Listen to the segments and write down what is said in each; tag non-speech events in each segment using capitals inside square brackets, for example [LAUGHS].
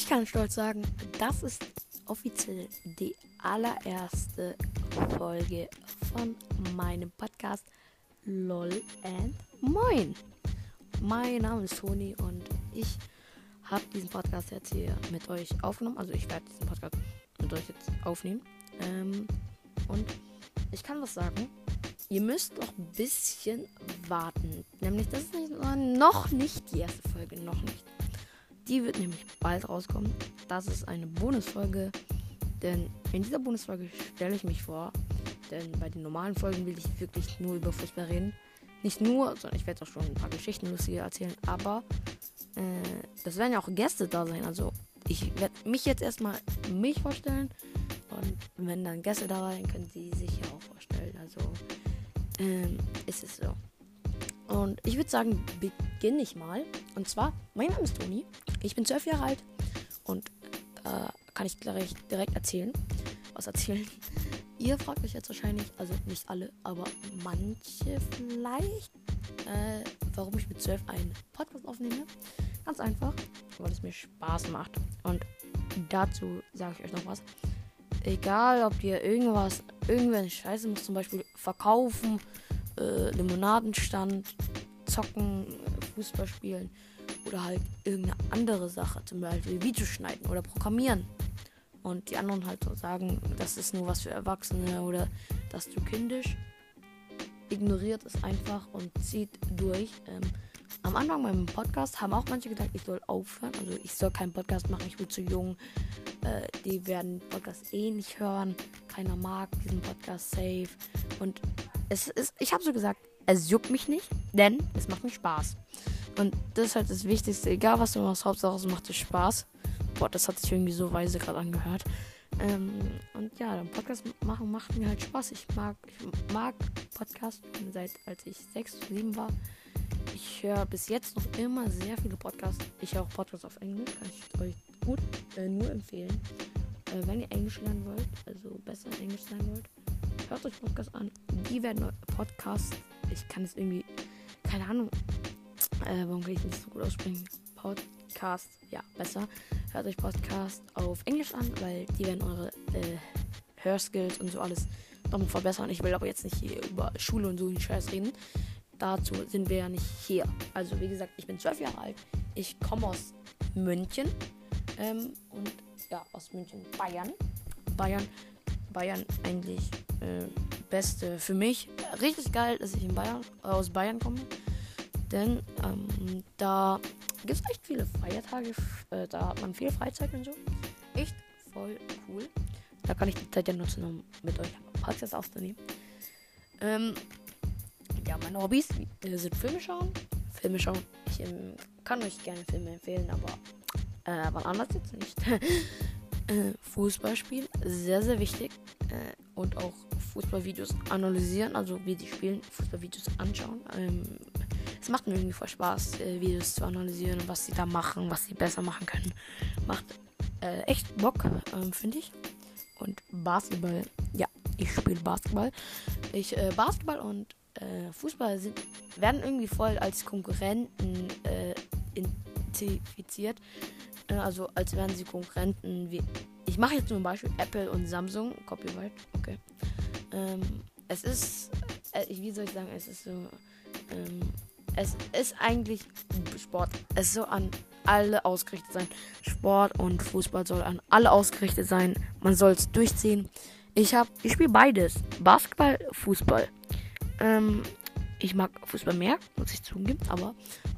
Ich kann stolz sagen, das ist offiziell die allererste Folge von meinem Podcast LOL and Moin. Mein Name ist Toni und ich habe diesen Podcast jetzt hier mit euch aufgenommen. Also ich werde diesen Podcast mit euch jetzt aufnehmen. Ähm, und ich kann was sagen. Ihr müsst noch ein bisschen warten. Nämlich, das ist nicht, noch nicht die erste Folge. Noch nicht. Die wird nämlich bald rauskommen. Das ist eine Bonusfolge. Denn in dieser Bonusfolge stelle ich mich vor. Denn bei den normalen Folgen will ich wirklich nur über Fußball reden. Nicht nur, sondern ich werde auch schon ein paar Geschichten lustige erzählen. Aber äh, das werden ja auch Gäste da sein. Also ich werde mich jetzt erstmal mich vorstellen. Und wenn dann Gäste da sein, können sie sich ja auch vorstellen. Also ähm, ist es so. Und ich würde sagen, beginne ich mal. Und zwar, mein Name ist Toni. Ich bin zwölf Jahre alt. Und äh, kann ich gleich direkt erzählen. Was erzählen? [LAUGHS] Ihr fragt euch jetzt wahrscheinlich, also nicht alle, aber manche vielleicht, äh, warum ich mit zwölf einen Podcast aufnehme. Ganz einfach, weil es mir Spaß macht. Und dazu sage ich euch noch was. Egal, ob ihr irgendwas, irgendwelche Scheiße muss zum Beispiel verkaufen, äh, Limonadenstand, zocken, Fußball spielen oder halt irgendeine andere Sache, zum Beispiel Videos schneiden oder programmieren. Und die anderen halt so sagen, das ist nur was für Erwachsene oder das ist zu kindisch. Ignoriert es einfach und zieht durch. Ähm, am Anfang meinem Podcast haben auch manche gedacht, ich soll aufhören. Also ich soll keinen Podcast machen, ich bin zu jung. Äh, die werden Podcast eh nicht hören. Keiner mag diesen Podcast safe. Und es ist, ich habe so gesagt, es juckt mich nicht, denn es macht mir Spaß. Und das ist halt das Wichtigste. Egal was du machst, Hauptsache es macht dir Spaß. Boah, das hat sich irgendwie so weise gerade angehört. Ähm, und ja, den Podcast machen macht mir halt Spaß. Ich mag, ich mag Podcast seit als ich sechs, sieben war. Ich höre bis jetzt noch immer sehr viele Podcasts. Ich höre auch Podcasts auf Englisch, kann ich euch gut äh, nur empfehlen. Äh, wenn ihr Englisch lernen wollt, also besser Englisch lernen wollt, hört euch Podcasts an. Die werden Podcasts. Ich kann es irgendwie, keine Ahnung, äh, warum kann ich nicht so gut aussprechen? Podcast, ja, besser. Hört euch Podcast auf Englisch an, weil die werden eure äh, Hörskills und so alles noch verbessern. Ich will aber jetzt nicht hier über Schule und so einen Scheiß reden dazu sind wir ja nicht hier. Also wie gesagt, ich bin zwölf Jahre alt. Ich komme aus München. Ähm, und ja, aus München, Bayern. Bayern, Bayern eigentlich äh, beste für mich. Richtig geil, dass ich in Bayern, äh, aus Bayern komme. Denn ähm, da gibt es echt viele Feiertage. Äh, da hat man viel Freizeit und so. Echt voll cool. Da kann ich die Zeit ja nutzen, um mit euch Podcast aufzunehmen. Ähm, ja, meine Hobbys äh, sind Filme schauen. Filme schauen. Ich ähm, kann euch gerne Filme empfehlen, aber äh, wann anders jetzt nicht. [LAUGHS] äh, Fußball spielen, sehr, sehr wichtig. Äh, und auch Fußballvideos analysieren, also wie die spielen, Fußballvideos anschauen. Ähm, es macht mir irgendwie voll Spaß, äh, Videos zu analysieren, was sie da machen, was sie besser machen können. Macht äh, echt Bock, ähm, finde ich. Und Basketball, ja, ich spiele Basketball. Ich äh, Basketball und äh, Fußball sind, werden irgendwie voll als Konkurrenten äh, identifiziert. Äh, also als wären sie Konkurrenten wie. Ich mache jetzt ein Beispiel Apple und Samsung. Copyright, okay. Ähm, es ist. Wie soll ich sagen, es ist so. Ähm, es ist eigentlich Sport. Es soll an alle ausgerichtet sein. Sport und Fußball soll an alle ausgerichtet sein. Man soll es durchziehen. Ich habe, ich spiele beides. Basketball, Fußball. Ähm, ich mag Fußball mehr, muss ich zugeben, aber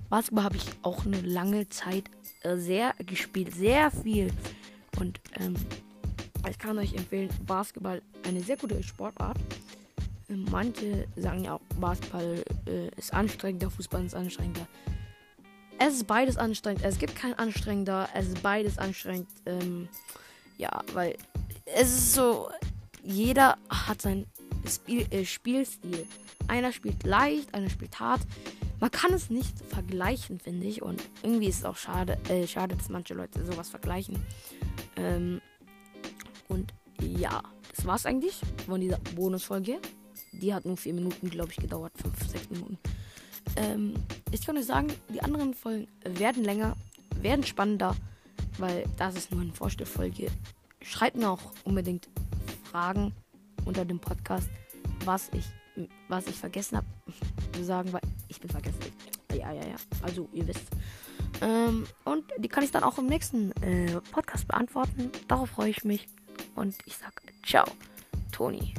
Basketball habe ich auch eine lange Zeit äh, sehr gespielt, sehr viel. Und ähm, ich kann euch empfehlen, Basketball eine sehr gute Sportart. Manche sagen ja auch, Basketball äh, ist anstrengender, Fußball ist anstrengender. Es ist beides anstrengend. Es gibt kein anstrengender. Es ist beides anstrengend. Ähm, ja, weil es ist so, jeder hat sein Spiel, äh, Spielstil. Einer spielt leicht, einer spielt hart. Man kann es nicht vergleichen, finde ich. Und irgendwie ist es auch schade, äh, schade, dass manche Leute sowas vergleichen. Ähm, und ja, das war's eigentlich von dieser Bonusfolge. Die hat nur vier Minuten, glaube ich, gedauert. Fünf, sechs Minuten. Ähm, ich kann euch sagen, die anderen Folgen werden länger, werden spannender. weil das ist nur eine Vorstellfolge. Schreibt mir auch unbedingt Fragen unter dem Podcast, was ich, was ich vergessen habe [LAUGHS] zu sagen, weil ich bin vergessen. Ja, ja, ja. Also ihr wisst. Ähm, und die kann ich dann auch im nächsten äh, Podcast beantworten. Darauf freue ich mich. Und ich sage ciao, Toni.